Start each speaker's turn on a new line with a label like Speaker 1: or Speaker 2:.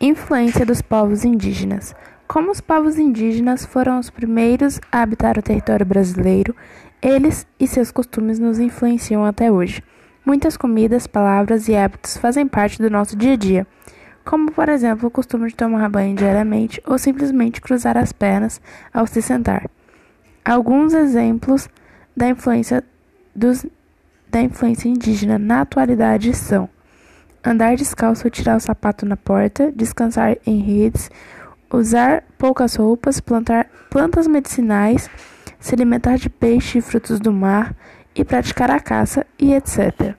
Speaker 1: Influência dos povos indígenas. Como os povos indígenas foram os primeiros a habitar o território brasileiro, eles e seus costumes nos influenciam até hoje. Muitas comidas, palavras e hábitos fazem parte do nosso dia a dia, como por exemplo o costume de tomar banho diariamente ou simplesmente cruzar as pernas ao se sentar. Alguns exemplos da influência, dos, da influência indígena na atualidade são andar descalço ou tirar o sapato na porta, descansar em redes, usar poucas roupas, plantar plantas medicinais, se alimentar de peixe e frutos do mar e praticar a caça e etc.